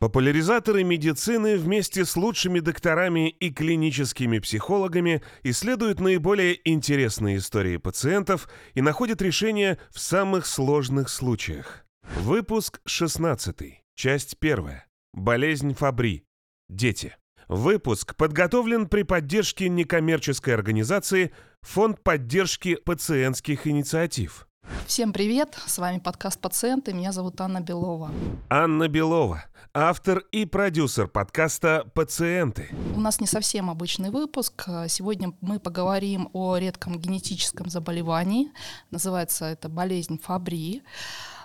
Популяризаторы медицины вместе с лучшими докторами и клиническими психологами исследуют наиболее интересные истории пациентов и находят решения в самых сложных случаях. Выпуск 16. Часть 1. Болезнь Фабри. Дети. Выпуск подготовлен при поддержке некоммерческой организации Фонд поддержки пациентских инициатив. Всем привет! С вами подкаст «Пациенты». Меня зовут Анна Белова. Анна Белова, автор и продюсер подкаста «Пациенты». У нас не совсем обычный выпуск. Сегодня мы поговорим о редком генетическом заболевании. Называется это болезнь Фабри.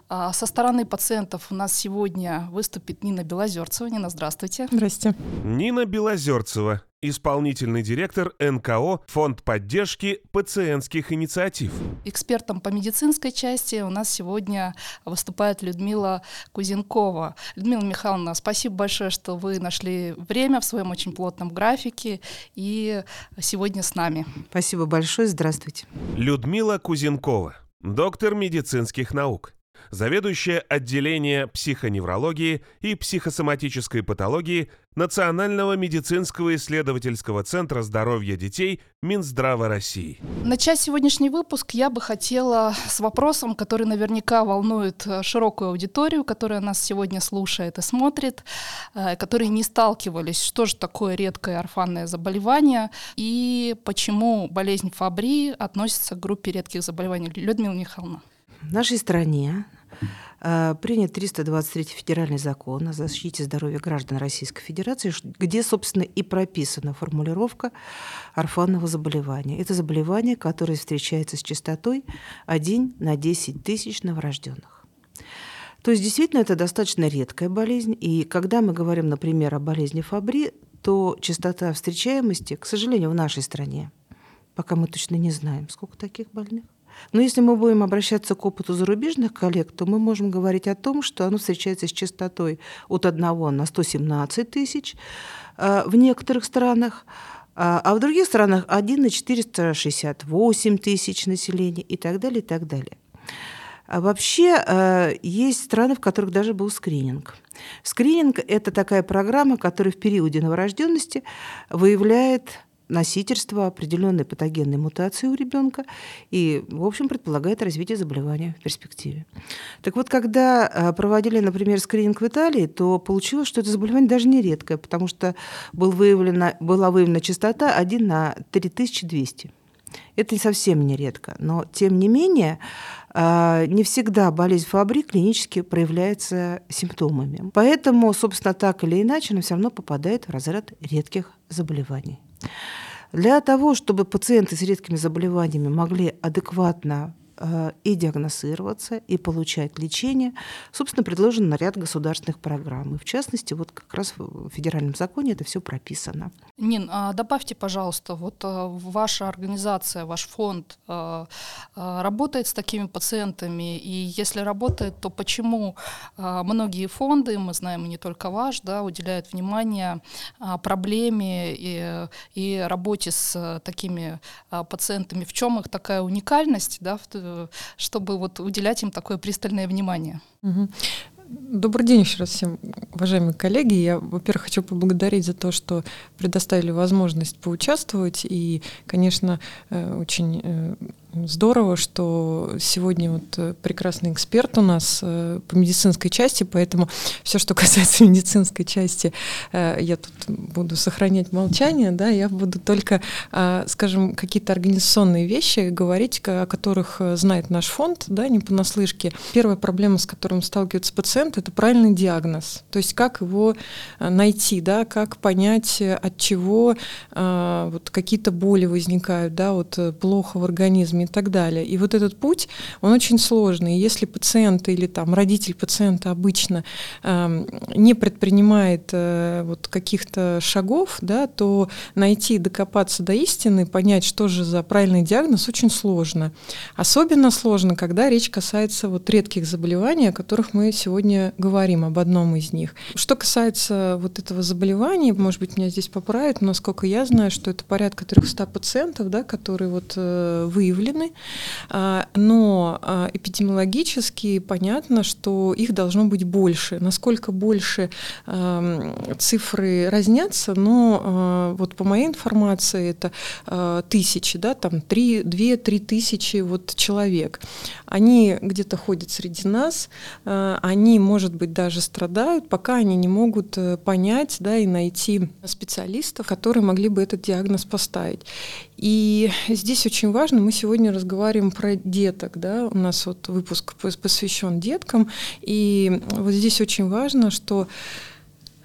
А со стороны пациентов у нас сегодня выступит Нина Белозерцева. Нина, здравствуйте. Здрасте. Нина Белозерцева, исполнительный директор НКО «Фонд поддержки пациентских инициатив». Экспертом по медицинской части у нас сегодня выступает Людмила Кузенкова. Людмила Михайловна, спасибо большое, что вы нашли время в своем очень плотном графике и сегодня с нами. Спасибо большое, здравствуйте. Людмила Кузенкова, доктор медицинских наук заведующая отделение психоневрологии и психосоматической патологии Национального медицинского исследовательского центра здоровья детей Минздрава России. Начать сегодняшний выпуск я бы хотела с вопросом, который наверняка волнует э, широкую аудиторию, которая нас сегодня слушает и смотрит, э, которые не сталкивались, что же такое редкое орфанное заболевание и почему болезнь Фабри относится к группе редких заболеваний. Людмила Михайловна. В нашей стране э, принят 323 федеральный закон о защите здоровья граждан Российской Федерации, где, собственно, и прописана формулировка орфанного заболевания. Это заболевание, которое встречается с частотой 1 на 10 тысяч новорожденных. То есть действительно это достаточно редкая болезнь. И когда мы говорим, например, о болезни Фабри, то частота встречаемости, к сожалению, в нашей стране, пока мы точно не знаем, сколько таких больных, но если мы будем обращаться к опыту зарубежных коллег, то мы можем говорить о том, что оно встречается с частотой от 1 на 117 тысяч э, в некоторых странах, а, а в других странах 1 на 468 тысяч населения и так далее, и так далее. А вообще э, есть страны, в которых даже был скрининг. Скрининг – это такая программа, которая в периоде новорожденности выявляет носительство определенной патогенной мутации у ребенка и, в общем, предполагает развитие заболевания в перспективе. Так вот, когда э, проводили, например, скрининг в Италии, то получилось, что это заболевание даже не редкое, потому что был выявлена, была выявлена частота 1 на 3200. Это совсем не редко, но тем не менее э, не всегда болезнь Фабри клинически проявляется симптомами. Поэтому, собственно, так или иначе, она все равно попадает в разряд редких заболеваний. Для того, чтобы пациенты с редкими заболеваниями могли адекватно и диагностироваться, и получать лечение. Собственно, предложен ряд государственных программ. И в частности, вот как раз в федеральном законе это все прописано. Нин, а добавьте, пожалуйста, вот э, ваша организация, ваш фонд э, работает с такими пациентами, и если работает, то почему многие фонды, мы знаем и не только ваш, да, уделяют внимание проблеме и, и работе с такими пациентами? В чем их такая уникальность, да, чтобы вот уделять им такое пристальное внимание. Добрый день еще раз всем, уважаемые коллеги. Я, во-первых, хочу поблагодарить за то, что предоставили возможность поучаствовать. И, конечно, э, очень э, Здорово, что сегодня вот э, прекрасный эксперт у нас э, по медицинской части, поэтому все, что касается медицинской части, э, я тут буду сохранять молчание, да, я буду только, скажем, какие-то организационные вещи говорить, о которых знает наш фонд, да, не понаслышке. Первая проблема, с которой сталкивается пациент, это правильный диагноз, то есть как его найти, да, как понять, от чего вот какие-то боли возникают, да, вот плохо в организме и так далее. И вот этот путь, он очень сложный. Если пациент или там родитель пациента обычно э, не предпринимает э, вот каких-то шагов, да, то найти, докопаться до истины, понять, что же за правильный диагноз, очень сложно. Особенно сложно, когда речь касается вот редких заболеваний, о которых мы сегодня говорим, об одном из них. Что касается вот этого заболевания, может быть, меня здесь поправят, но насколько я знаю, что это порядка 300 пациентов, да, которые вот э, выявлены женщины, а, но а, эпидемиологически понятно, что их должно быть больше. Насколько больше цифры разнятся, но вот по моей информации это тысячи, да, там 2-3 тысячи вот человек. Они где-то ходят среди нас, они, может быть, даже страдают, пока они не могут э, понять да, и найти специалистов, которые могли бы этот диагноз поставить. И здесь очень важно, мы сегодня разговариваем про деток, да, у нас вот выпуск посвящен деткам, и вот здесь очень важно, что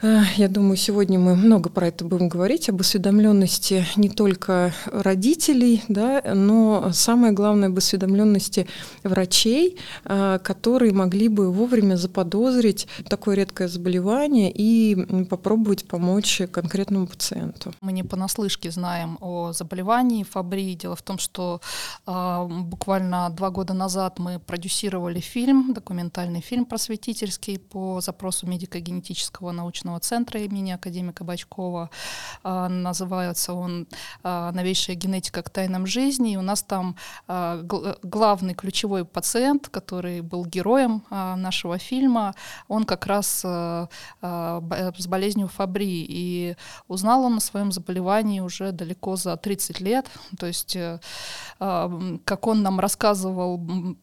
я думаю, сегодня мы много про это будем говорить, об осведомленности не только родителей, да, но самое главное об осведомленности врачей, э, которые могли бы вовремя заподозрить такое редкое заболевание и попробовать помочь конкретному пациенту. Мы не понаслышке знаем о заболевании Фабри. Дело в том, что э, буквально два года назад мы продюсировали фильм, документальный фильм просветительский по запросу медико-генетического научного научного центра имени академика Бачкова. А, называется он а, «Новейшая генетика к тайнам жизни». И у нас там а, главный ключевой пациент, который был героем нашего фильма, он как раз с болезнью Фабри. И узнал он о своем заболевании уже далеко за 30 лет. То есть, э, как он нам рассказывал,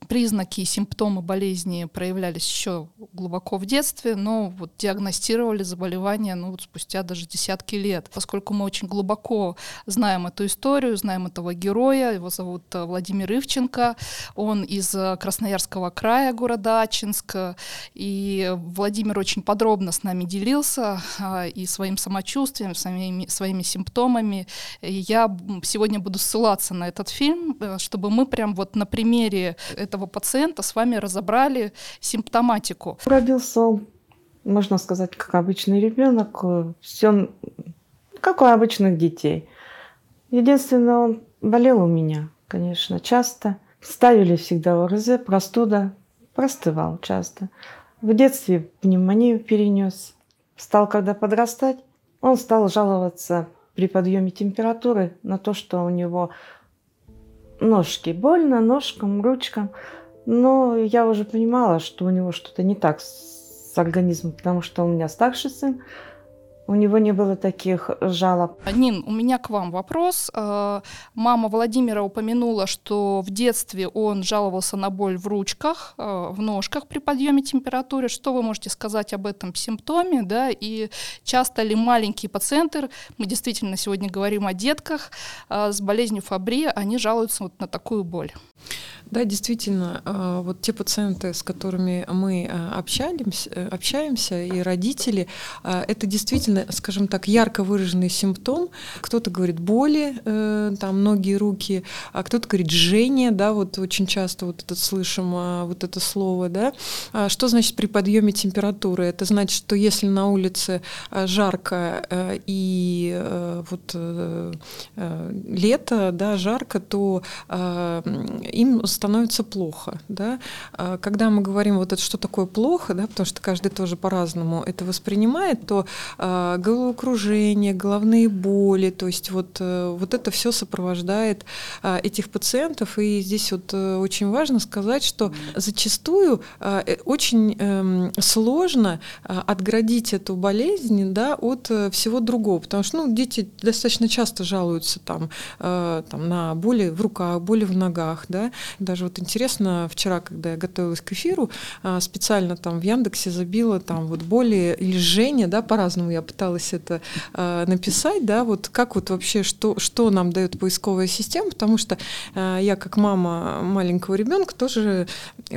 признаки и симптомы болезни проявлялись еще глубоко в детстве, но вот диагностировали заболевания ну, вот спустя даже десятки лет. Поскольку мы очень глубоко знаем эту историю, знаем этого героя, его зовут э, Владимир Ивченко, он из э, Красноярского края, города Ачинск, и Владимир очень подробно с нами делился а, и своим самочувствием, своими, своими симптомами. И я сегодня буду ссылаться на этот фильм, э, чтобы мы прям вот на примере этого пациента с вами разобрали симптоматику. Родился он можно сказать, как обычный ребенок, все как у обычных детей. Единственное, он болел у меня, конечно, часто. Ставили всегда ОРЗ, простуда, простывал часто. В детстве пневмонию перенес. Стал, когда подрастать, он стал жаловаться при подъеме температуры на то, что у него ножки больно, ножкам, ручкам. Но я уже понимала, что у него что-то не так с с организмом, потому что у меня старший сын, у него не было таких жалоб. Нин, у меня к вам вопрос. Э, мама Владимира упомянула, что в детстве он жаловался на боль в ручках, э, в ножках при подъеме температуры. Что вы можете сказать об этом симптоме? Да? И часто ли маленькие пациенты, мы действительно сегодня говорим о детках э, с болезнью Фабри, они жалуются вот на такую боль? Да, действительно, а, вот те пациенты, с которыми мы а, общаемся, э, общаемся и родители, а, это действительно, скажем так, ярко выраженный симптом. Кто-то говорит боли, э, там ноги, руки, а кто-то говорит жжение, да, вот очень часто вот это слышим, вот это слово, да. Что значит при подъеме температуры? Это значит, что если на улице жарко э, и вот лето, да, жарко, то им становится плохо. Да? А когда мы говорим, вот это что такое плохо, да, потому что каждый тоже по-разному это воспринимает, то э, головокружение, головные боли, то есть вот, э, вот это все сопровождает э, этих пациентов. И здесь вот э, очень важно сказать, что зачастую э, очень э, сложно отградить эту болезнь да, от всего другого, потому что ну, дети достаточно часто жалуются там, там, на боли в руках, боли в ногах, да, даже вот интересно, вчера, когда я готовилась к эфиру, а, специально там в Яндексе забила там вот боли или жжение, да, по-разному я пыталась это э, написать, да, вот как вот вообще, что, что нам дает поисковая система, потому что э, я как мама маленького ребенка тоже,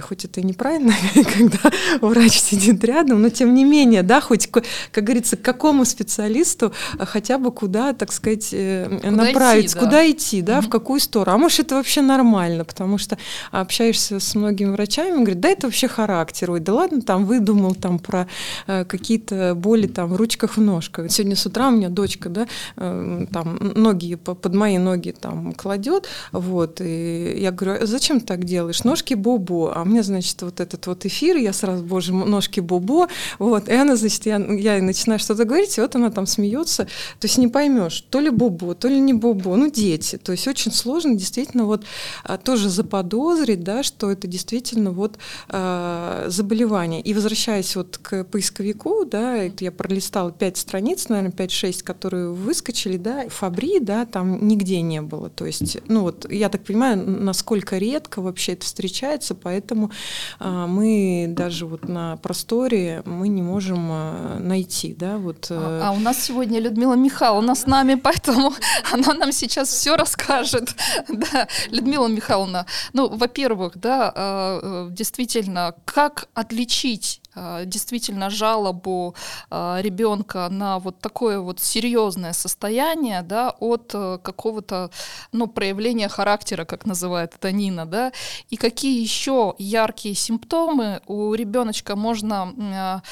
хоть это и неправильно, когда врач сидит рядом, но тем не менее, да, хоть, как говорится, к какому специалисту хотя бы куда, так сказать, э, куда направить, идти, да. куда идти, да, угу. в какую сторону. А может, это вообще нормально, потому что общаешься с многими врачами, говорят, да, это вообще характер, ой, да ладно, там выдумал там про э, какие-то боли там в ручках, в ножках. Сегодня с утра у меня дочка, да, э, там ноги под мои ноги там кладет, вот, и я говорю, «А зачем ты так делаешь? Ножки бобо, а мне, значит, вот этот вот эфир, я сразу, боже, ножки бобо, вот, и она, значит, я, я начинаю что-то говорить, и вот она там смеется, то есть не поймешь, то ли бобо, то ли не бобо, ну, дети, то есть очень сложно действительно вот а, тоже заподозрить, да, что это действительно вот э, заболевание. И возвращаясь вот к поисковику, да, это я пролистала пять страниц, наверное, 5-6, которые выскочили, да, Фабри, да, там нигде не было. То есть, ну вот, я так понимаю, насколько редко вообще это встречается, поэтому э, мы даже вот на просторе мы не можем э, найти, да, вот. Э... А, а у нас сегодня Людмила Михайловна с нами, поэтому она нам сейчас все расскажет. Да, Людмила Михайловна, ну, во-первых, да, э, э, действительно, как отличить э, действительно жалобу ребенка на вот такое вот серьезное состояние, да, от какого-то, ну, проявления характера, как называет это Нина, да, и какие еще яркие симптомы у ребеночка можно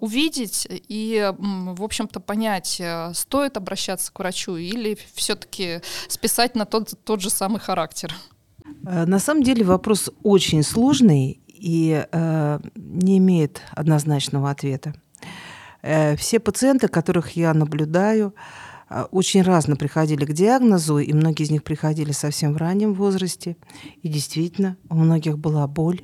увидеть и, в общем-то, понять, стоит обращаться к врачу или все-таки списать на тот, тот же самый характер. Э, на самом деле вопрос очень сложный и э, не имеет однозначного ответа. Э, все пациенты, которых я наблюдаю, э, очень разно приходили к диагнозу, и многие из них приходили совсем в раннем возрасте. И действительно, у многих была боль,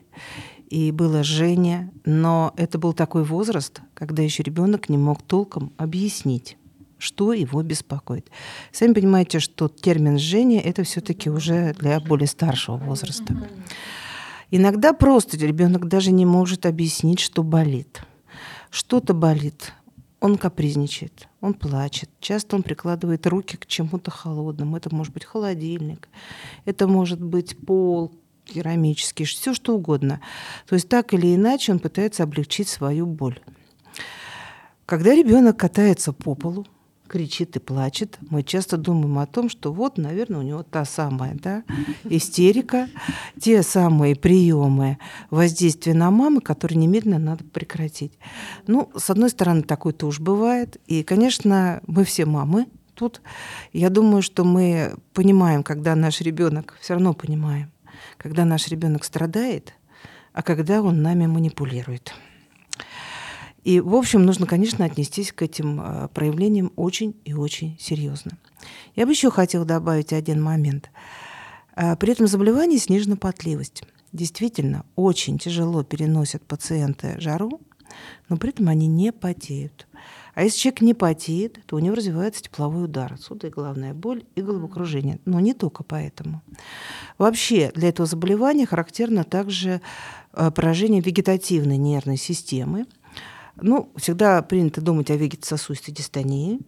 и было жжение, но это был такой возраст, когда еще ребенок не мог толком объяснить что его беспокоит. Сами понимаете, что термин «жжение» — это все-таки уже для более старшего возраста. Иногда просто ребенок даже не может объяснить, что болит. Что-то болит, он капризничает, он плачет. Часто он прикладывает руки к чему-то холодному. Это может быть холодильник, это может быть пол, керамический, все что угодно. То есть так или иначе он пытается облегчить свою боль. Когда ребенок катается по полу, кричит и плачет, мы часто думаем о том, что вот, наверное, у него та самая да, истерика, те самые приемы воздействия на мамы, которые немедленно надо прекратить. Ну, с одной стороны, такое тоже бывает. И, конечно, мы все мамы тут. Я думаю, что мы понимаем, когда наш ребенок, все равно понимаем, когда наш ребенок страдает, а когда он нами манипулирует. И, в общем, нужно, конечно, отнестись к этим э, проявлениям очень и очень серьезно. Я бы еще хотела добавить один момент. Э, при этом заболевании снижена потливость. Действительно, очень тяжело переносят пациенты жару, но при этом они не потеют. А если человек не потеет, то у него развивается тепловой удар. Отсюда и главная боль, и головокружение. Но не только поэтому. Вообще для этого заболевания характерно также э, поражение вегетативной нервной системы, ну, всегда принято думать о вегетососудистой дистонии,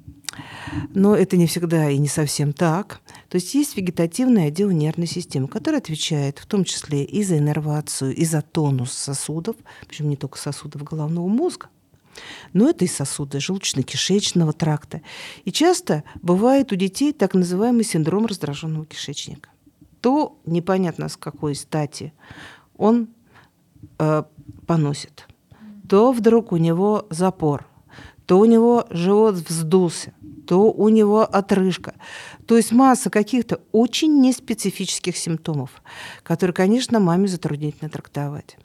но это не всегда и не совсем так. То есть есть вегетативный отдел нервной системы, который отвечает в том числе и за иннервацию, и за тонус сосудов, причем не только сосудов головного мозга, но это и сосуды желудочно-кишечного тракта. И часто бывает у детей так называемый синдром раздраженного кишечника. То непонятно с какой стати он э, поносит то вдруг у него запор, то у него живот вздулся, то у него отрыжка. То есть масса каких-то очень неспецифических симптомов, которые, конечно, маме затруднительно трактовать.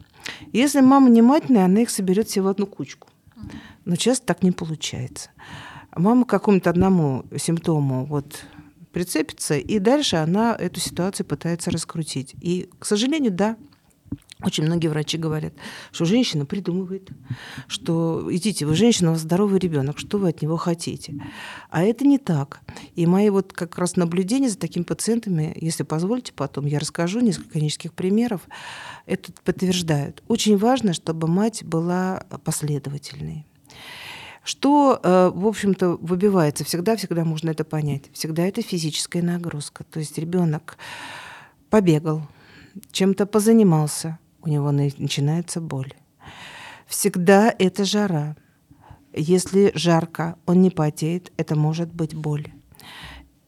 Если мама внимательная, она их соберет все в одну кучку. Но часто так не получается. Мама к какому-то одному симптому вот прицепится, и дальше она эту ситуацию пытается раскрутить. И, к сожалению, да, очень многие врачи говорят, что женщина придумывает, что идите, вы женщина, у вас здоровый ребенок, что вы от него хотите. А это не так. И мои вот как раз наблюдения за такими пациентами, если позволите, потом я расскажу несколько клинических примеров, это подтверждают. Очень важно, чтобы мать была последовательной. Что, э, в общем-то, выбивается всегда-всегда можно это понять. Всегда это физическая нагрузка. То есть ребенок побегал, чем-то позанимался, у него начинается боль. Всегда это жара. Если жарко, он не потеет, это может быть боль.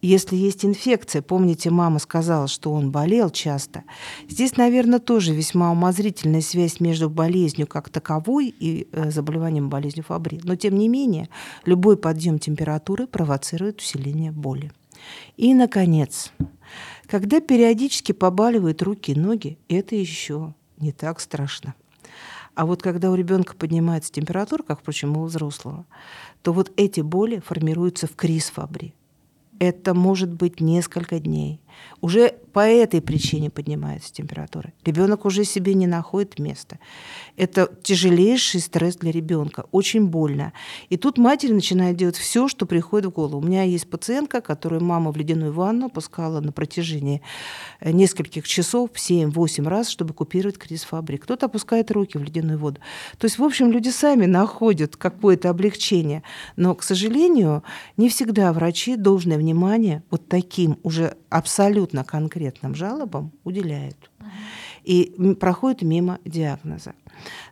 Если есть инфекция, помните, мама сказала, что он болел часто, здесь, наверное, тоже весьма умозрительная связь между болезнью как таковой и э, заболеванием болезнью Фабри. Но, тем не менее, любой подъем температуры провоцирует усиление боли. И, наконец, когда периодически побаливают руки и ноги, это еще не так страшно. А вот когда у ребенка поднимается температура, как, впрочем, у взрослого, то вот эти боли формируются в криз Фабри это может быть несколько дней. Уже по этой причине поднимается температура. Ребенок уже себе не находит места. Это тяжелейший стресс для ребенка, очень больно. И тут матери начинают делать все, что приходит в голову. У меня есть пациентка, которую мама в ледяную ванну пускала на протяжении э, нескольких часов, 7-8 раз, чтобы купировать криз фабрик. Кто-то опускает руки в ледяную воду. То есть, в общем, люди сами находят какое-то облегчение. Но, к сожалению, не всегда врачи должное внимание вот таким уже абсолютно конкретным жалобам уделяют. И проходят мимо диагноза.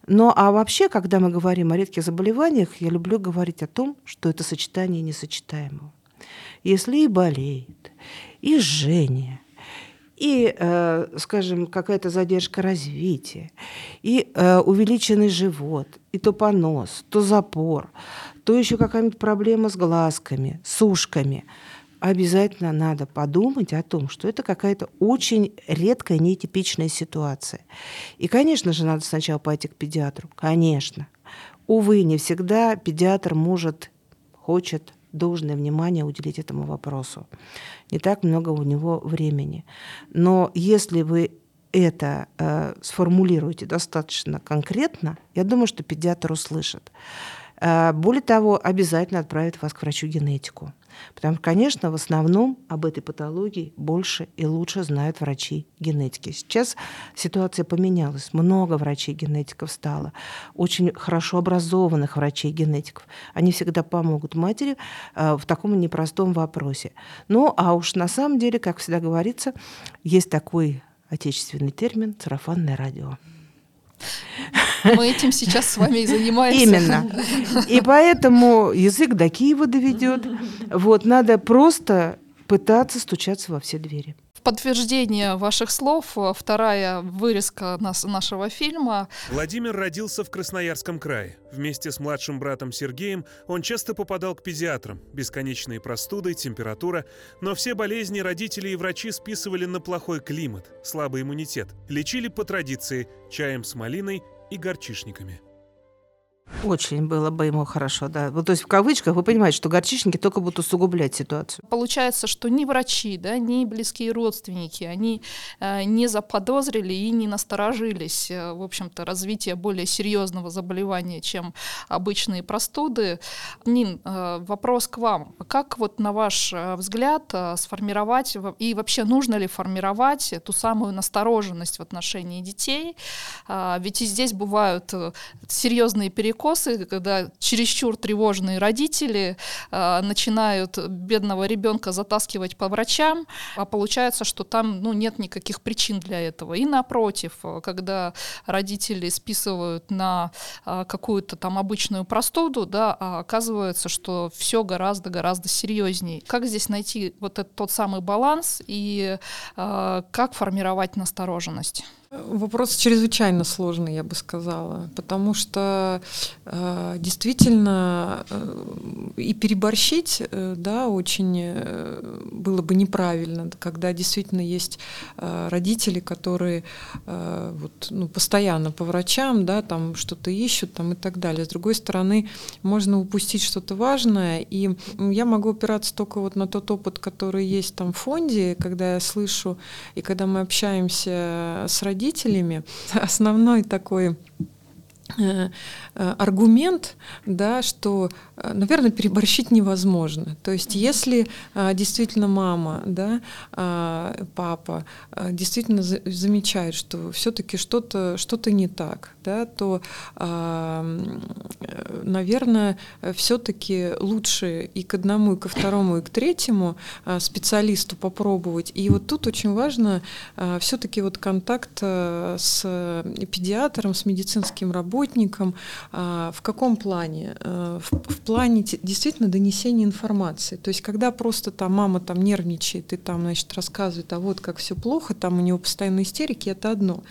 Но а вообще, когда мы говорим о редких заболеваниях, я люблю говорить о том, что это сочетание несочетаемого. Если и болеет, и жжение, и, э, скажем, какая-то задержка развития, и э, увеличенный живот, и то понос, то запор, то еще какая-нибудь проблема с глазками, с ушками – обязательно надо подумать о том, что это какая-то очень редкая, нетипичная ситуация. И, конечно же, надо сначала пойти к педиатру. Конечно. Увы, не всегда педиатр может, хочет должное внимание уделить этому вопросу. Не так много у него времени. Но если вы это э, сформулируете достаточно конкретно, я думаю, что педиатр услышит. Э, более того, обязательно отправит вас к врачу-генетику. Потому что, конечно, в основном об этой патологии больше и лучше знают врачи генетики. Сейчас ситуация поменялась. Много врачей-генетиков стало. Очень хорошо образованных врачей-генетиков. Они всегда помогут матери э, в таком непростом вопросе. Ну, а уж на самом деле, как всегда говорится, есть такой отечественный термин «сарафанное радио». Мы этим сейчас с вами и занимаемся. Именно. И поэтому язык до Киева доведет. Вот, надо просто пытаться стучаться во все двери подтверждение ваших слов вторая вырезка нас, нашего фильма. Владимир родился в Красноярском крае. Вместе с младшим братом Сергеем он часто попадал к педиатрам. Бесконечные простуды, температура. Но все болезни родители и врачи списывали на плохой климат, слабый иммунитет. Лечили по традиции чаем с малиной и горчишниками. Очень было бы ему хорошо, да. Вот, то есть в кавычках вы понимаете, что горчичники только будут усугублять ситуацию. Получается, что ни врачи, да, ни близкие родственники, они э, не заподозрили и не насторожились, э, в общем-то, развитие более серьезного заболевания, чем обычные простуды. Нин, э, вопрос к вам. Как вот на ваш э, взгляд э, сформировать и вообще нужно ли формировать ту самую настороженность в отношении детей? Э, ведь и здесь бывают э, серьезные перекосы перекосы, когда чересчур тревожные родители э, начинают бедного ребенка затаскивать по врачам, а получается, что там ну, нет никаких причин для этого. И напротив, когда родители списывают на э, какую-то там обычную простуду, да, а оказывается, что все гораздо-гораздо серьезнее. Как здесь найти вот этот тот самый баланс и э, как формировать настороженность? Вопрос чрезвычайно сложный, я бы сказала, потому что э, действительно э, и переборщить, э, да, очень э, было бы неправильно, когда действительно есть э, родители, которые э, вот, ну, постоянно по врачам, да, там что-то ищут, там и так далее. С другой стороны, можно упустить что-то важное, и я могу опираться только вот на тот опыт, который есть там в фонде, когда я слышу и когда мы общаемся с родителями родителями, основной такой аргумент, да, что, э, наверное, переборщить невозможно. То есть, если действительно мама, да, папа действительно замечают, что все-таки что-то что не так, да, то, наверное, все-таки лучше и к одному, и ко второму, и к третьему специалисту попробовать. И вот тут очень важно все-таки вот контакт с педиатром, с медицинским работником, работникам. А, в каком плане? Э, в, плане действительно донесения информации. То есть когда просто там мама там нервничает и там, значит, рассказывает, а вот как все плохо, там у него постоянно истерики, это одно.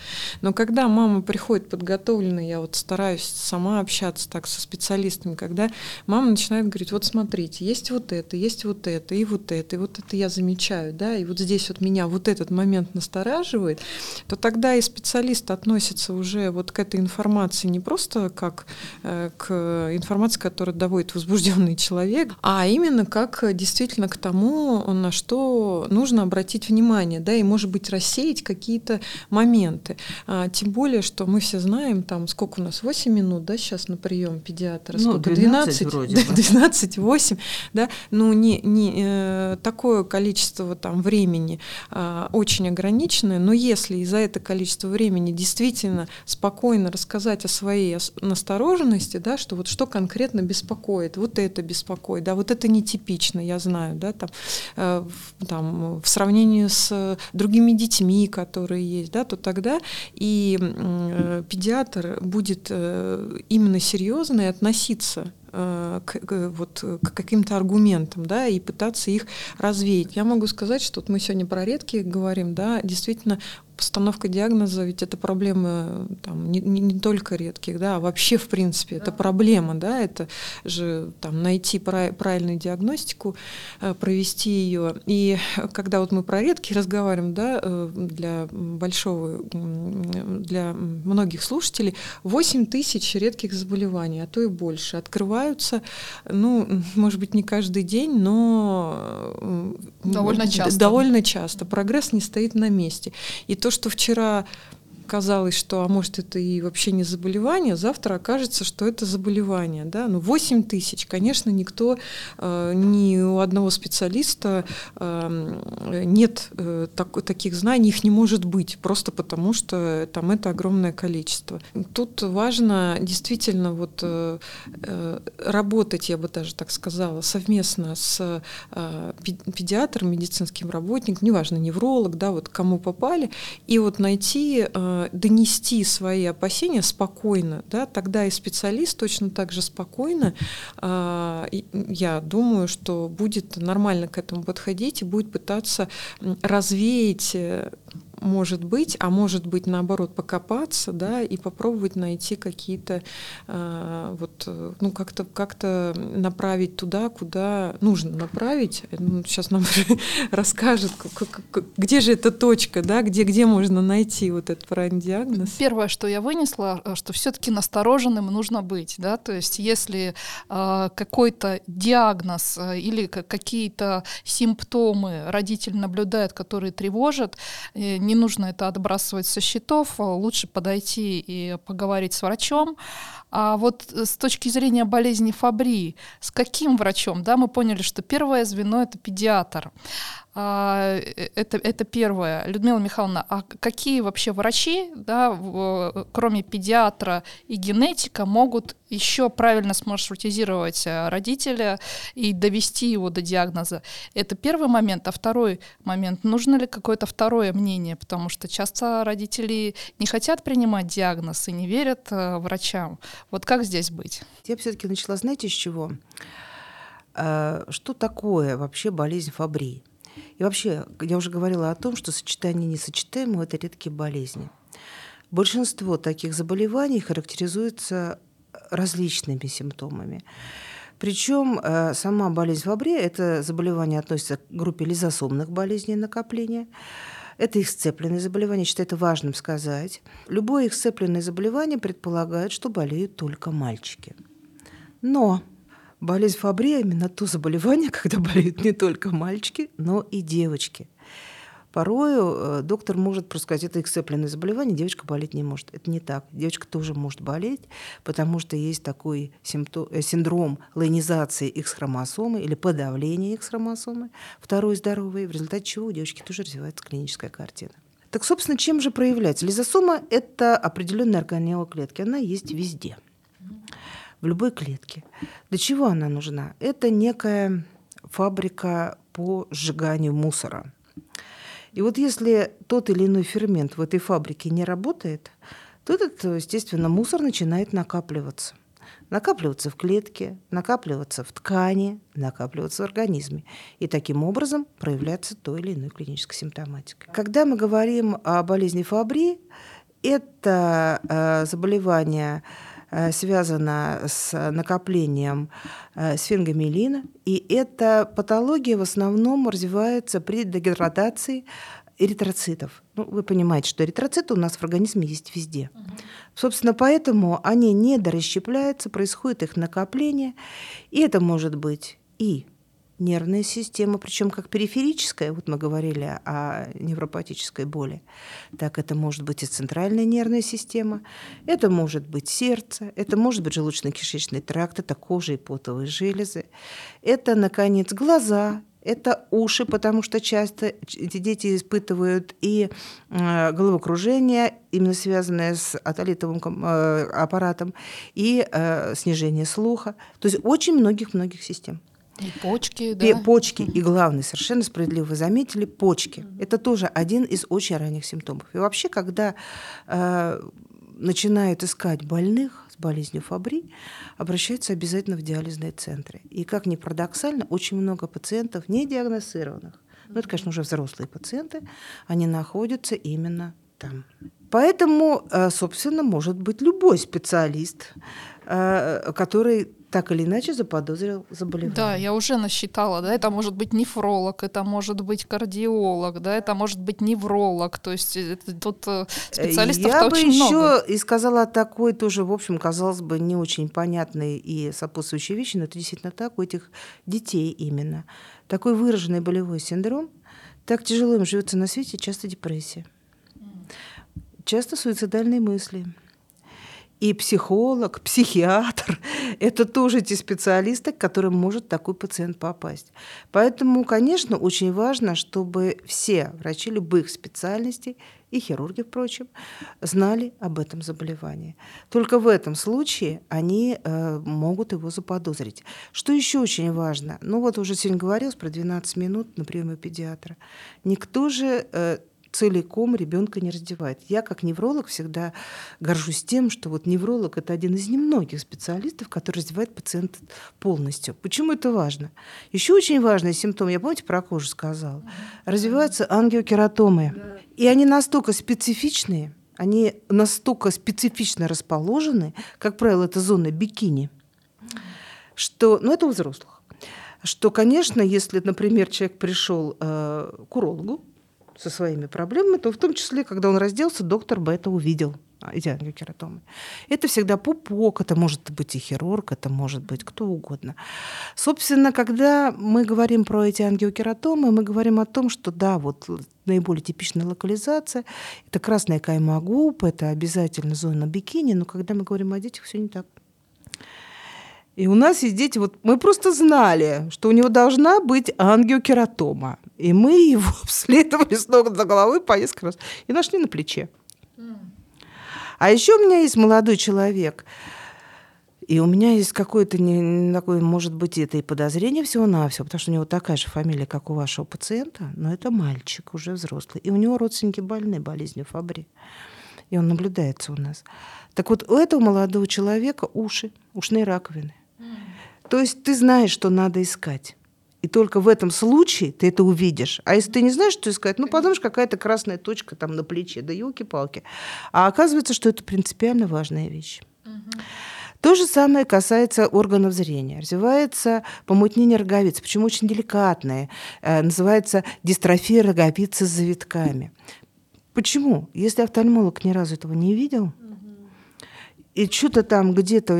Но когда мама приходит подготовленная, я вот стараюсь сама общаться так со специалистами, когда мама начинает говорить, вот смотрите, есть вот это, есть вот это, и вот это, и вот это я замечаю, да, и вот здесь вот меня вот этот момент настораживает, то тогда и специалист относится уже вот к этой информации не просто как э, к информации, которая доводит возбужденный человек, а именно как действительно к тому, на что нужно обратить внимание, да, и может быть рассеять какие-то моменты. А, тем более, что мы все знаем, там сколько у нас, 8 минут, да, сейчас на прием педиатра, ну, сколько, 12, 12 вроде да, 12, 8, да, ну не, не э, такое количество там времени э, очень ограниченное, но если и за это количество времени действительно спокойно рассказать о своей настороженности, да, что вот что конкретно беспокоит, вот это беспокоит, да, вот это нетипично, я знаю, да, там, э, там в сравнении с другими детьми, которые есть, да, то тогда и э, педиатр будет э, именно серьезно относиться Э, к, к, вот, к каким-то аргументам, да, и пытаться их развеять. Я могу сказать, что вот мы сегодня про редкие говорим, да, действительно постановка диагноза, ведь это проблема там, не, не, не только редких, да, а вообще, в принципе, да. это проблема, да, это же там, найти прав, правильную диагностику, э, провести ее. И когда вот мы про редкие разговариваем, да, э, для большого, для многих слушателей, 8 тысяч редких заболеваний, а то и больше, открываются, ну, может быть, не каждый день, но э, довольно часто. Довольно часто. Прогресс не стоит на месте. И то, что вчера казалось, что, а может, это и вообще не заболевание, завтра окажется, что это заболевание. Да? Ну, 8 тысяч, конечно, никто, э, ни у одного специалиста э, нет э, так, таких знаний, их не может быть, просто потому что там это огромное количество. Тут важно действительно вот э, э, работать, я бы даже так сказала, совместно с э, педиатром, медицинским работником, неважно, невролог, да, вот кому попали, и вот найти э, донести свои опасения спокойно, да, тогда и специалист точно так же спокойно, э, я думаю, что будет нормально к этому подходить и будет пытаться развеять э, может быть, а может быть наоборот покопаться, да, и попробовать найти какие-то э, вот, ну как-то как-то направить туда, куда нужно направить. Ну, сейчас нам расскажет, где же эта точка, да, где где можно найти вот этот правильный диагноз. Первое, что я вынесла, э, что все-таки настороженным нужно быть, да, то есть если э, какой-то диагноз э, или какие-то симптомы родитель наблюдает, которые тревожат, э, не нужно это отбрасывать со счетов, а лучше подойти и поговорить с врачом. А вот э, с точки зрения болезни Фабри, с каким врачом? Да, мы поняли, что первое звено это педиатр. А, э, это, это первое. Людмила Михайловна, а какие вообще врачи, да, кроме педиатра и генетика, могут еще правильно смаршрутизировать э, родителя и довести его до диагноза? Это первый момент. А второй момент, нужно ли какое-то второе мнение? Потому что часто родители не хотят принимать диагноз и не верят э, врачам. Вот как здесь быть? Я все-таки начала, знаете, с чего? Что такое вообще болезнь Фабри? И вообще, я уже говорила о том, что сочетание несочетаемого – это редкие болезни. Большинство таких заболеваний характеризуется различными симптомами. Причем э, сама болезнь Фабре – это заболевание относится к группе лизосомных болезней накопления. Это их сцепленные заболевания, считаю это важным сказать. Любое их сцепленное заболевание предполагает, что болеют только мальчики. Но Болезнь Фабри именно то заболевание, когда болеют не только мальчики, но и девочки. Порою э, доктор может просто сказать, это эксцепленное заболевание, девочка болеть не может. Это не так. Девочка тоже может болеть, потому что есть такой симптом, э, синдром лайнизации X-хромосомы или подавления X-хромосомы, второй здоровый, в результате чего у девочки тоже развивается клиническая картина. Так, собственно, чем же проявляется? Лизосома – это определенная органелла клетки. Она есть везде в любой клетке. Для чего она нужна? Это некая фабрика по сжиганию мусора. И вот если тот или иной фермент в этой фабрике не работает, Тут, это, естественно, мусор начинает накапливаться. Накапливаться в клетке, накапливаться в ткани, накапливаться в организме. И таким образом проявляться той или иной клинической симптоматикой. Когда мы говорим о болезни Фабри, это э, заболевание э, связано с накоплением э, сфингомиелина, и эта патология в основном развивается при дегидратации эритроцитов. Ну, вы понимаете, что эритроциты у нас в организме есть везде. Угу. Собственно, поэтому они не дорасщепляются, происходит их накопление, и это может быть и нервная система, причем как периферическая, вот мы говорили о невропатической боли, так это может быть и центральная нервная система, это может быть сердце, это может быть желудочно-кишечный тракт, это кожа и потовые железы, это, наконец, глаза, это уши, потому что часто эти дети испытывают и э, головокружение, именно связанное с атолитовым э, аппаратом, и э, снижение слуха. То есть очень многих-многих систем. И почки, да. И почки, и главное, совершенно справедливо вы заметили, почки. Это тоже один из очень ранних симптомов. И вообще, когда э, начинают искать больных с болезнью Фабри, обращаются обязательно в диализные центры. И как ни парадоксально, очень много пациентов не диагностированных, но это, конечно, уже взрослые пациенты, они находятся именно там. Поэтому, э, собственно, может быть любой специалист, э, который так или иначе заподозрил заболевание. Да, я уже насчитала, да, это может быть нефролог, это может быть кардиолог, да, это может быть невролог, то есть э, это, тут э, специалистов Я бы очень еще много. и сказала такой тоже, в общем, казалось бы, не очень понятной и сопутствующей вещи, но это действительно так у этих детей именно. Такой выраженный болевой синдром, так тяжело им живется на свете, часто депрессия, часто суицидальные мысли – и психолог, психиатр – это тоже те специалисты, к которым может такой пациент попасть. Поэтому, конечно, очень важно, чтобы все врачи любых специальностей и хирурги, впрочем, знали об этом заболевании. Только в этом случае они э, могут его заподозрить. Что еще очень важно? Ну вот уже сегодня говорилось про 12 минут на приеме педиатра. Никто же э, целиком ребенка не раздевает. Я как невролог всегда горжусь тем, что вот невролог это один из немногих специалистов, который раздевает пациента полностью. Почему это важно? Еще очень важный симптом, я помните про кожу сказала, развиваются ангиокератомы. И они настолько специфичные, они настолько специфично расположены, как правило, это зона бикини, что, ну это у взрослых, что, конечно, если, например, человек пришел э, к урологу, со своими проблемами, то в том числе, когда он разделся, доктор бы это увидел эти ангиокератомы. Это всегда пупок, это может быть и хирург, это может быть кто угодно. Собственно, когда мы говорим про эти ангиокератомы, мы говорим о том, что да, вот наиболее типичная локализация, это красная кайма губ, это обязательно зона бикини, но когда мы говорим о детях, все не так. И у нас есть дети, вот мы просто знали, что у него должна быть ангиокератома. И мы его обследовали с ног до головы по несколько раз. И нашли на плече. А еще у меня есть молодой человек, и у меня есть какое-то, не, такое, может быть, это и подозрение всего-навсего, потому что у него такая же фамилия, как у вашего пациента, но это мальчик, уже взрослый. И у него родственники больны болезнью Фабри. И он наблюдается у нас. Так вот, у этого молодого человека уши, ушные раковины. То есть ты знаешь, что надо искать. И только в этом случае ты это увидишь. А если ты не знаешь, что искать, ну, подумаешь, какая-то красная точка там на плече, да елки-палки. А оказывается, что это принципиально важная вещь. То же самое касается органов зрения. Развивается помутнение роговицы, почему очень деликатное. Э, называется дистрофия роговицы с завитками. Почему? Если офтальмолог ни разу этого не видел, и что-то там где-то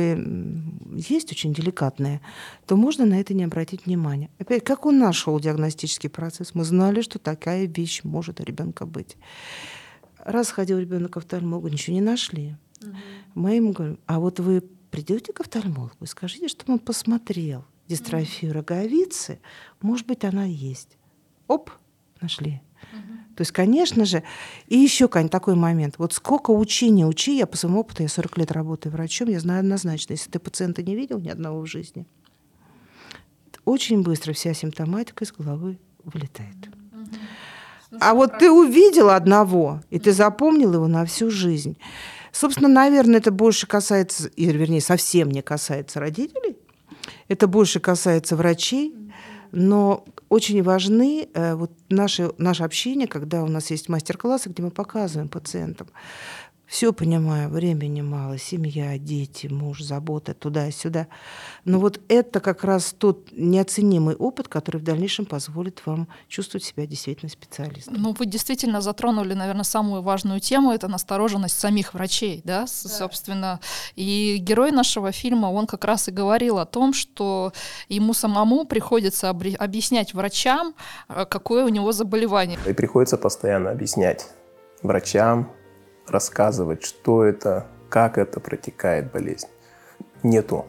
есть очень деликатное, то можно на это не обратить внимания. Опять, как у нас шел диагностический процесс, мы знали, что такая вещь может у ребенка быть. Раз ходил ребенок к офтальмологу, ничего не нашли. Угу. Мы ему говорим, а вот вы придете к офтальмологу и скажите, чтобы он посмотрел дистрофию угу. роговицы, может быть, она есть. Оп, нашли. То есть, конечно же, и еще такой момент. Вот сколько учи, не учи, я по своему опыту, я 40 лет работаю врачом, я знаю однозначно, если ты пациента не видел ни одного в жизни, очень быстро вся симптоматика из головы вылетает. А вот ты увидел одного, и ты запомнил его на всю жизнь. Собственно, наверное, это больше касается, или, вернее, совсем не касается родителей, это больше касается врачей, но очень важны э, вот наши, наше общение, когда у нас есть мастер-классы, где мы показываем пациентам, все понимаю, времени мало, семья, дети, муж, забота, туда-сюда. Но вот это как раз тот неоценимый опыт, который в дальнейшем позволит вам чувствовать себя действительно специалистом. Ну, вы действительно затронули, наверное, самую важную тему, это настороженность самих врачей, да, да. собственно. И герой нашего фильма, он как раз и говорил о том, что ему самому приходится объяснять врачам, э, какое у него заболевание. И приходится постоянно объяснять врачам, рассказывать, что это, как это протекает болезнь. Нету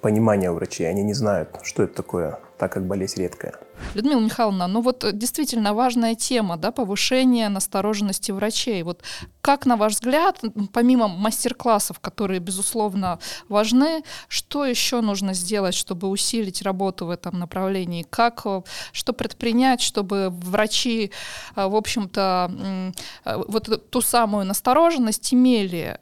понимания у врачей, они не знают, что это такое, так как болезнь редкая. Людмила Михайловна, ну вот э, действительно важная тема, да, повышение настороженности врачей. Вот как, на ваш взгляд, помимо мастер-классов, которые, безусловно, важны, что еще нужно сделать, чтобы усилить работу в этом направлении? Как, э, что предпринять, чтобы врачи, э, в общем-то, вот ту самую настороженность имели?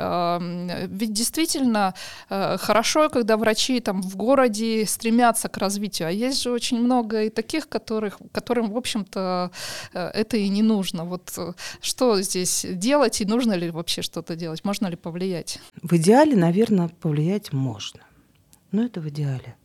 Ведь действительно хорошо, когда врачи там в городе стремятся к развитию, а есть же очень много и таких, которых, которым, в общем-то, э, это и не нужно. Вот э, что здесь делать и нужно ли вообще что-то делать? Можно ли повлиять? В идеале, наверное, повлиять можно. Но это в идеале.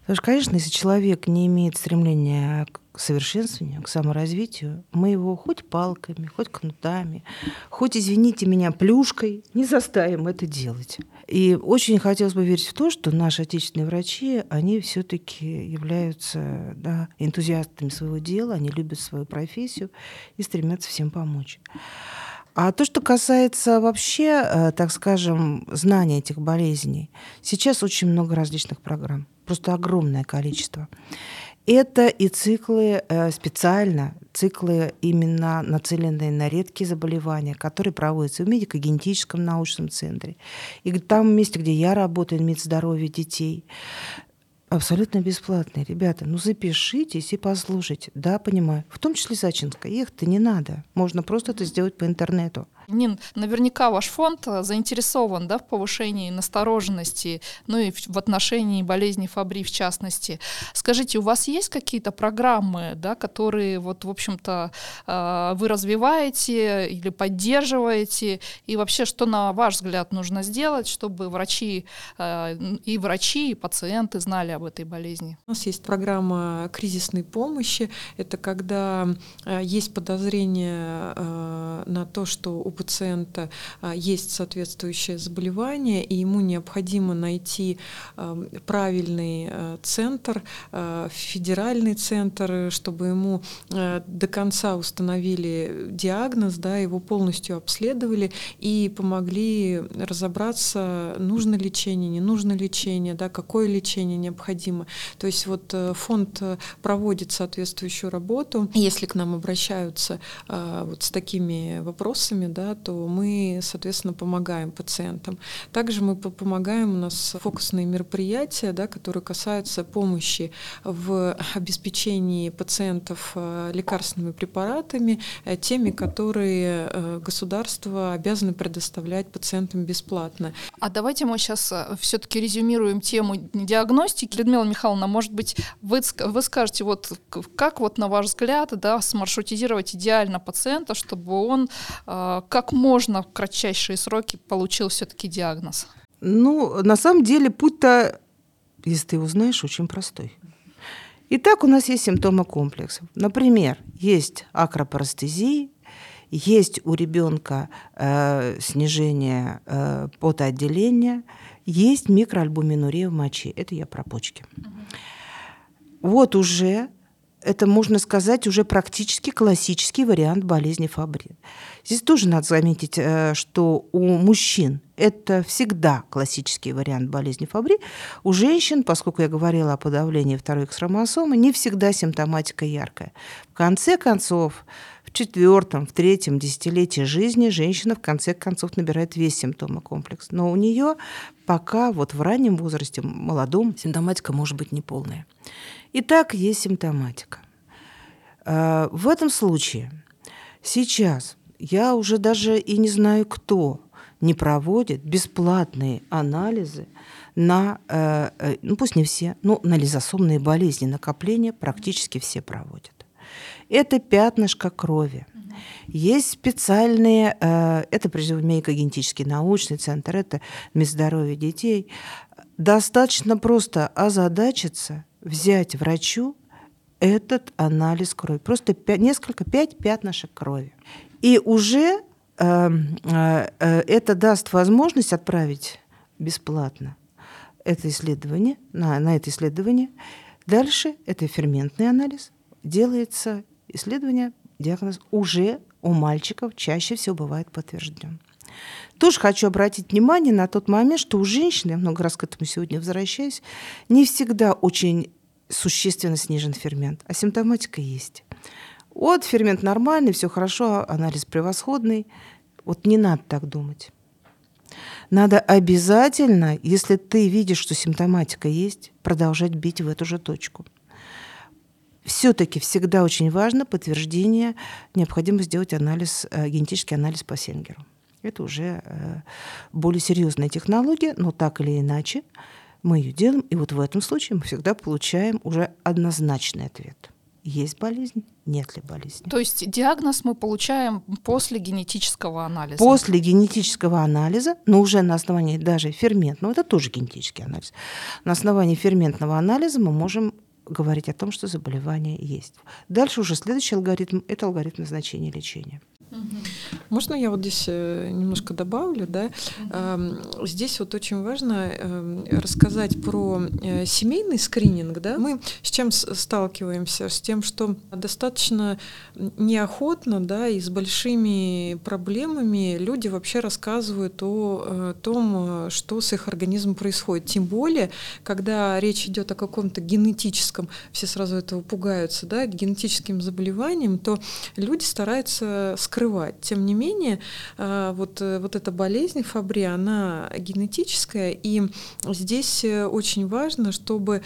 Потому что, конечно, если человек не имеет стремления к совершенствованию, к саморазвитию, мы его хоть палками, хоть кнутами, хоть, извините меня, плюшкой не заставим это делать. И очень хотелось бы верить в то, что наши отечественные врачи, они все-таки являются да, энтузиастами своего дела, они любят свою профессию и стремятся всем помочь. А то, что касается вообще, э, так скажем, знания этих болезней, сейчас очень много различных программ, просто огромное количество. Это и циклы э, специально, циклы именно нацеленные на редкие заболевания, которые проводятся в медико-генетическом научном центре. И там месте, где я работаю, Медздоровье детей, абсолютно бесплатные. Ребята, ну запишитесь и послушайте. Да, понимаю. В том числе Зачинска. Ехать-то не надо. Можно просто это сделать по интернету. Нин, наверняка ваш фонд э, заинтересован да, в повышении настороженности, ну и в отношении болезни Фабри в частности. Скажите, у вас есть какие-то программы, да, которые, вот, в общем-то, э, вы развиваете или поддерживаете, и вообще, что, на ваш взгляд, нужно сделать, чтобы врачи э, и врачи, и пациенты знали об этой болезни? У нас есть программа кризисной помощи. Это когда есть подозрение на то, что у пациента а, есть соответствующее заболевание, и ему необходимо найти а, правильный а, центр, федеральный центр, чтобы ему до конца установили диагноз, да, его полностью обследовали и помогли разобраться, нужно лечение, не нужно лечение, да, какое лечение необходимо. То есть вот э, фонд э, проводит соответствующую работу. Если к нам обращаются вот с такими вопросами, да, да, то мы, соответственно, помогаем пациентам. Также мы помогаем, у нас фокусные мероприятия, да, которые касаются помощи в обеспечении пациентов э, лекарственными препаратами, э, теми, которые э, государство обязано предоставлять пациентам бесплатно. А давайте мы сейчас все-таки резюмируем тему диагностики. Людмила Михайловна, может быть, вы, вы скажете, вот как вот на ваш взгляд да, смаршрутизировать идеально пациента, чтобы он как можно в кратчайшие сроки получил все-таки диагноз? Ну, на самом деле путь-то, если ты его знаешь, очень простой. Итак, у нас есть симптомы комплексов. Например, есть акропарастезия, есть у ребенка э, снижение э, потоотделения, есть микроальбуминурия в моче. Это я про почки. Угу. Вот уже это, можно сказать, уже практически классический вариант болезни Фабри. Здесь тоже надо заметить, э, что у мужчин это всегда классический вариант болезни Фабри. У женщин, поскольку я говорила о подавлении второй хромосомы, не всегда симптоматика яркая. В конце концов, в четвертом, в третьем десятилетии жизни женщина в конце концов набирает весь симптомы комплекс. Но у нее пока вот в раннем возрасте, молодом, симптоматика может быть неполная. Итак, есть симптоматика. А, в этом случае сейчас я уже даже и не знаю, кто не проводит бесплатные анализы на, э, э, ну пусть не все, но на лизосомные болезни, накопления практически все проводят. Это пятнышко крови. Есть специальные, э, это прежде всего медико-генетический научный центр, это здоровья детей. Достаточно просто озадачиться, взять врачу этот анализ крови. Просто 5, несколько, пять пятнышек крови. И уже э, э, это даст возможность отправить бесплатно это исследование, на, на это исследование. Дальше это ферментный анализ. Делается исследование, диагноз уже у мальчиков чаще всего бывает подтвержден. Тоже хочу обратить внимание на тот момент, что у женщин, я много раз к этому сегодня возвращаюсь, не всегда очень существенно снижен фермент, а симптоматика есть. Вот фермент нормальный, все хорошо, анализ превосходный. Вот не надо так думать. Надо обязательно, если ты видишь, что симптоматика есть, продолжать бить в эту же точку. Все-таки всегда очень важно подтверждение, необходимо сделать анализ, э, генетический анализ по Сенгеру. Это уже э, более серьезная технология, но так или иначе мы ее делаем, и вот в этом случае мы всегда получаем уже однозначный ответ есть болезнь, нет ли болезни. То есть диагноз мы получаем после генетического анализа? После генетического анализа, но уже на основании даже ферментного, это тоже генетический анализ, на основании ферментного анализа мы можем говорить о том, что заболевание есть. Дальше уже следующий алгоритм – это алгоритм назначения лечения. Можно я вот здесь э, немножко добавлю, да? Угу. Здесь вот очень важно эм, рассказать про э, семейный скрининг, да? Мы с чем сталкиваемся? С тем, что достаточно неохотно, да, и с большими проблемами люди вообще рассказывают о э, том, что с их организмом происходит. Тем более, когда речь идет о каком-то генетическом, все сразу этого пугаются, да, генетическим заболеванием, то люди стараются скрыть скрывать. Тем не менее, э, вот, э, вот эта болезнь Фабри, она генетическая, и здесь э, очень важно, чтобы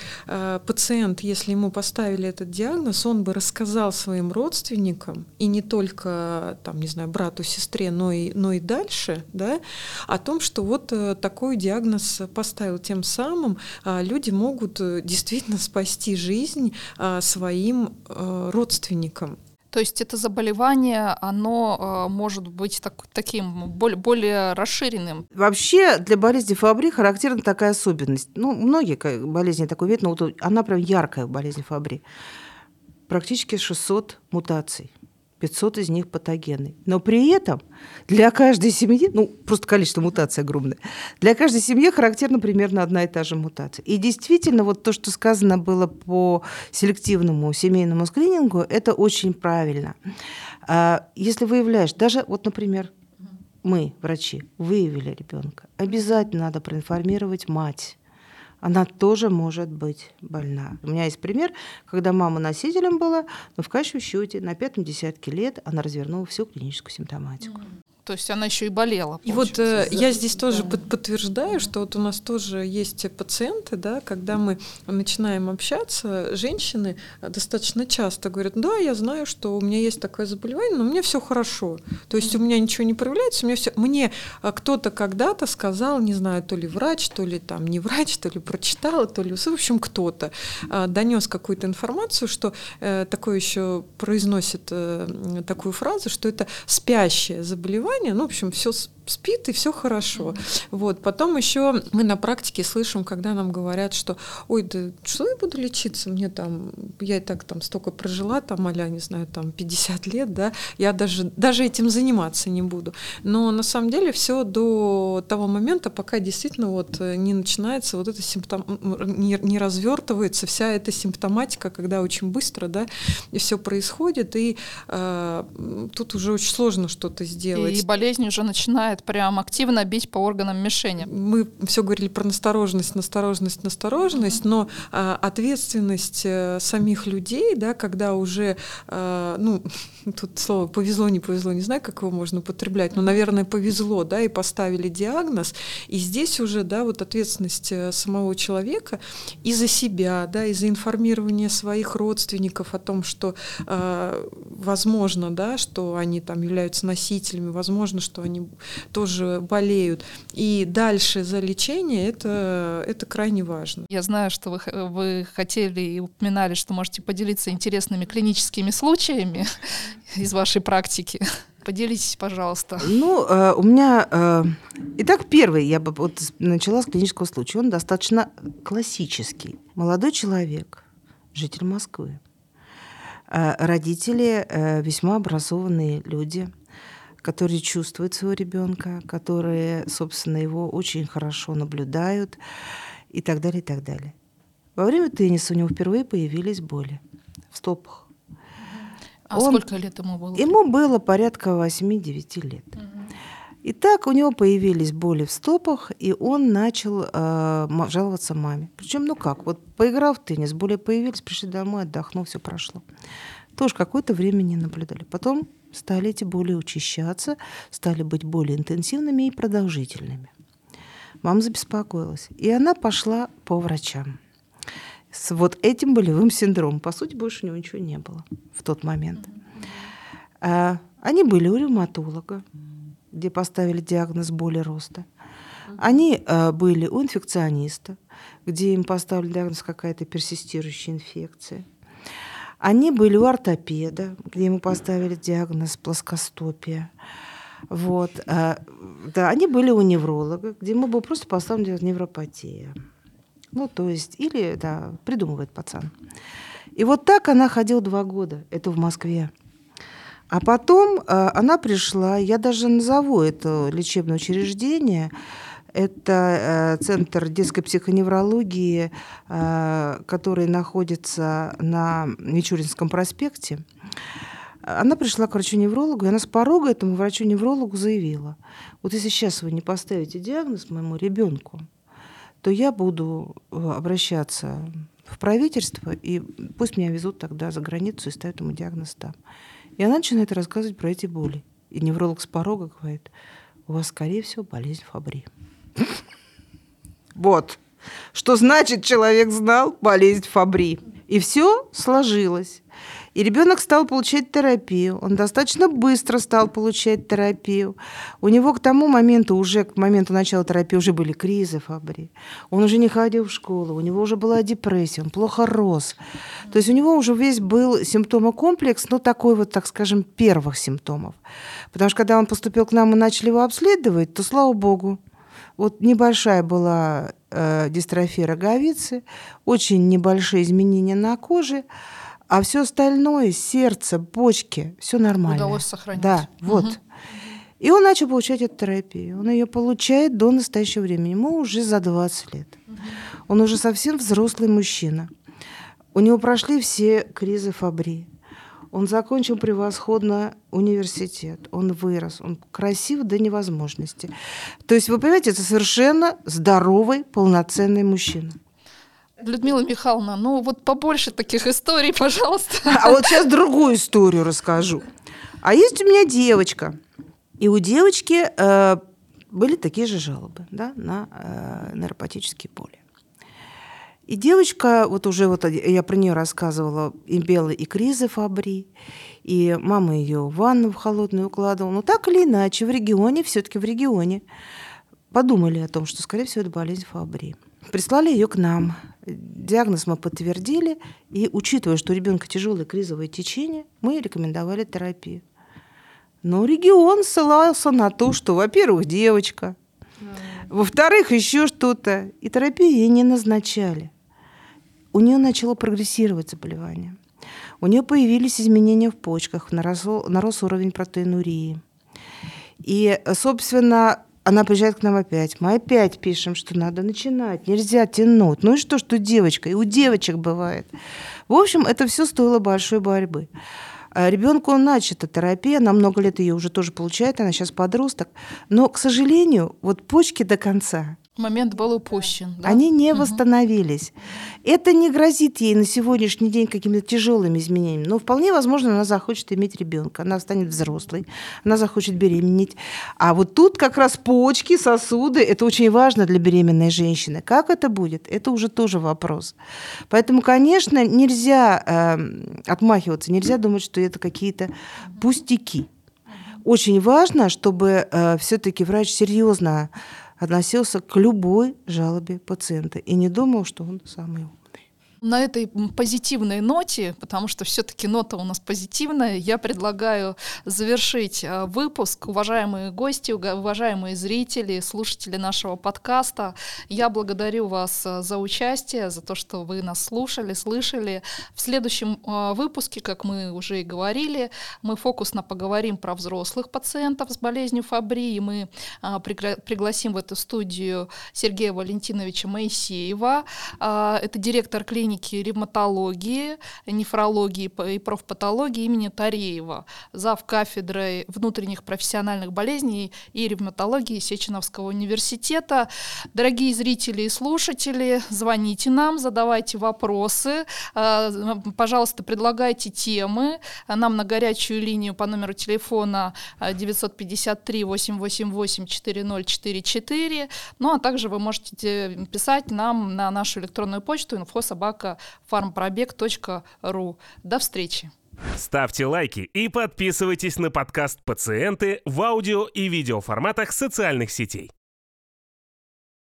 пациент, если ему поставили этот диагноз, он бы рассказал своим родственникам, и не только, там, не знаю, брату, сестре, но и, но и дальше, да, о том, что вот такой диагноз поставил. Тем самым люди могут действительно спасти жизнь своим родственникам. То есть это заболевание, оно э, может быть так, таким более, более расширенным. Вообще для болезни Фабри характерна такая особенность. Ну, многие болезни такой вид, но вот она прям яркая болезнь Фабри. Практически 600 мутаций. 500 из них патогенны. Но при этом для каждой семьи, ну, просто количество мутаций огромное, для каждой семьи характерна примерно одна и та же мутация. И действительно, вот то, что сказано было по селективному семейному скринингу, это очень правильно. А, если выявляешь, даже вот, например, мы, врачи, выявили ребенка, обязательно надо проинформировать мать она тоже может быть больна. У меня есть пример, когда мама носителем была, но в качестве счете на пятом десятке лет она развернула всю клиническую симптоматику. То есть она еще и болела. И вот э, я здесь тоже да. подтверждаю, что вот у нас тоже есть пациенты, да, когда мы начинаем общаться, женщины достаточно часто говорят, да, я знаю, что у меня есть такое заболевание, но у меня все хорошо. То есть у меня ничего не проявляется, у меня все. Мне а, кто-то когда-то сказал, не знаю, то ли врач, то ли там не врач, то ли прочитала, то ли, в общем, кто-то а, донес какую-то информацию, что э, такое еще произносит э, такую фразу, что это спящее заболевание заболевание, ну, в общем, все спит и все хорошо. Mm-hmm. Вот. Потом еще мы на практике слышим, когда нам говорят, что ой, да что я буду лечиться, мне там, я и так там столько прожила, там, а не знаю, там 50 лет, да, я даже, даже этим заниматься не буду. Но на самом деле все до того момента, пока действительно вот не начинается вот это симптом, не, не развертывается вся эта симптоматика, когда очень быстро, да, и все происходит, и э, тут уже очень сложно что-то сделать. И болезнь уже начинает начинает прям активно бить по органам мишени. Мы все говорили про настороженность, настороженность, настороженность, mm-hmm. но а, ответственность а, самих людей, да, когда уже, а, ну, тут слово повезло, не повезло, не знаю, как его можно употреблять, но, наверное, повезло, да, и поставили диагноз, и здесь уже, да, вот ответственность э, самого человека и за себя, да, и за информирование своих родственников о том, что а, возможно, да, что они там являются носителями, возможно, что они тоже болеют. И дальше за лечение это, это крайне важно. Я знаю, что вы, вы хотели и упоминали, что можете поделиться интересными клиническими случаями из вашей практики. Поделитесь, пожалуйста. Ну, э, у меня... Э, итак, первый, я бы вот начала с клинического случая. Он достаточно классический. Молодой человек, житель Москвы. Э, родители э, весьма образованные люди, которые чувствуют своего ребенка, которые, собственно, его очень хорошо наблюдают и так далее, и так далее. Во время тенниса у него впервые появились боли в стопах. А он, сколько лет ему было? Ему было порядка 8-9 лет. Угу. И так у него появились боли в стопах, и он начал э, жаловаться маме. Причем, ну как, вот поиграв в теннис, боли появились, пришли домой, отдохнул, все прошло. Тоже какое-то время не наблюдали. Потом стали эти боли учащаться, стали быть более интенсивными и продолжительными. Мама забеспокоилась, и она пошла по врачам с вот этим болевым синдромом. По сути, больше у него ничего не было в тот момент. А, они были у ревматолога, где поставили диагноз боли роста. Они а, были у инфекциониста, где им поставили диагноз какая-то персистирующая инфекция. Они были у ортопеда, где ему поставили диагноз плоскостопия. Вот. А, да, они были у невролога, где ему был просто поставлен диагноз невропатия. Ну, то есть, или, да, придумывает пацан. И вот так она ходила два года, это в Москве. А потом э, она пришла, я даже назову это лечебное учреждение, это э, центр детской психоневрологии, э, который находится на Мичуринском проспекте. Она пришла к врачу-неврологу, и она с порога этому врачу-неврологу заявила, вот если сейчас вы не поставите диагноз моему ребенку, то я буду э, обращаться в правительство, и пусть меня везут тогда за границу и ставят ему диагноз там. И она начинает рассказывать про эти боли. И невролог с порога говорит, у вас, скорее всего, болезнь Фабри. Вот. Что значит, человек знал болезнь Фабри. И все сложилось. И ребенок стал получать терапию. Он достаточно быстро стал получать терапию. У него к тому моменту, уже к моменту начала терапии, уже были кризы Фабри. Он уже не ходил в школу, у него уже была депрессия, он плохо рос. То есть у него уже весь был симптомокомплекс, ну такой вот, так скажем, первых симптомов. Потому что когда он поступил к нам и начали его обследовать, то, слава богу, вот небольшая была э, дистрофия роговицы, очень небольшие изменения на коже, а все остальное, сердце, почки, все нормально. Удалось сохранить. Да, вот. Угу. И он начал получать эту терапию. Он ее получает до настоящего времени. Ему уже за 20 лет. Угу. Он уже совсем взрослый мужчина. У него прошли все кризы Фабри. Он закончил превосходно университет, он вырос, он красив до невозможности. То есть, вы понимаете, это совершенно здоровый, полноценный мужчина. Людмила Михайловна, ну вот побольше таких историй, пожалуйста. А вот сейчас другую историю расскажу. А есть у меня девочка, и у девочки э, были такие же жалобы да, на э, нейропатические боли. И девочка, вот уже вот я про нее рассказывала, и белые и кризы Фабри, и мама ее в ванну в холодную укладывала. Но так или иначе, в регионе, все-таки в регионе, подумали о том, что, скорее всего, это болезнь Фабри. Прислали ее к нам. Диагноз мы подтвердили, и учитывая, что у ребенка тяжелое кризовое течение, мы рекомендовали терапию. Но регион ссылался на то, что, во-первых, девочка, во-вторых, еще что-то, и терапию ей не назначали. У нее начало прогрессировать заболевание. У нее появились изменения в почках, нарос, нарос уровень протеинурии. И, собственно, она приезжает к нам опять. Мы опять пишем, что надо начинать, нельзя тянуть. Ну и что, что девочка? И у девочек бывает. В общем, это все стоило большой борьбы. А ребенку начата терапия, на много лет ее уже тоже получает, она сейчас подросток. Но, к сожалению, вот почки до конца Момент был упущен. Да? Они не угу. восстановились. Это не грозит ей на сегодняшний день какими-то тяжелыми изменениями. Но вполне возможно, она захочет иметь ребенка, она станет взрослой, она захочет беременеть. А вот тут как раз почки, сосуды, это очень важно для беременной женщины. Как это будет, это уже тоже вопрос. Поэтому, конечно, нельзя э, отмахиваться, нельзя думать, что это какие-то пустяки. очень важно, чтобы э, все-таки врач серьезно относился к любой жалобе пациента и не думал, что он самый на этой позитивной ноте, потому что все-таки нота у нас позитивная, я предлагаю завершить э, выпуск. Уважаемые гости, уважаемые зрители, слушатели нашего подкаста, я благодарю вас э, за участие, за то, что вы нас слушали, слышали. В следующем э, выпуске, как мы уже и говорили, мы фокусно поговорим про взрослых пациентов с болезнью Фабри, и мы пригласим в эту студию Сергея Валентиновича Моисеева. Это директор клиники клиники ревматологии, нефрологии и профпатологии имени Тареева, зав. кафедрой внутренних профессиональных болезней и ревматологии Сеченовского университета. Дорогие зрители и слушатели, звоните нам, задавайте вопросы, а, пожалуйста, предлагайте темы нам на горячую линию по номеру телефона 953 888 4044, ну а также вы можете писать нам на нашу электронную почту инфособак собака. До встречи! Ставьте лайки и подписывайтесь на подкаст «Пациенты» в аудио и видеоформатах социальных сетей.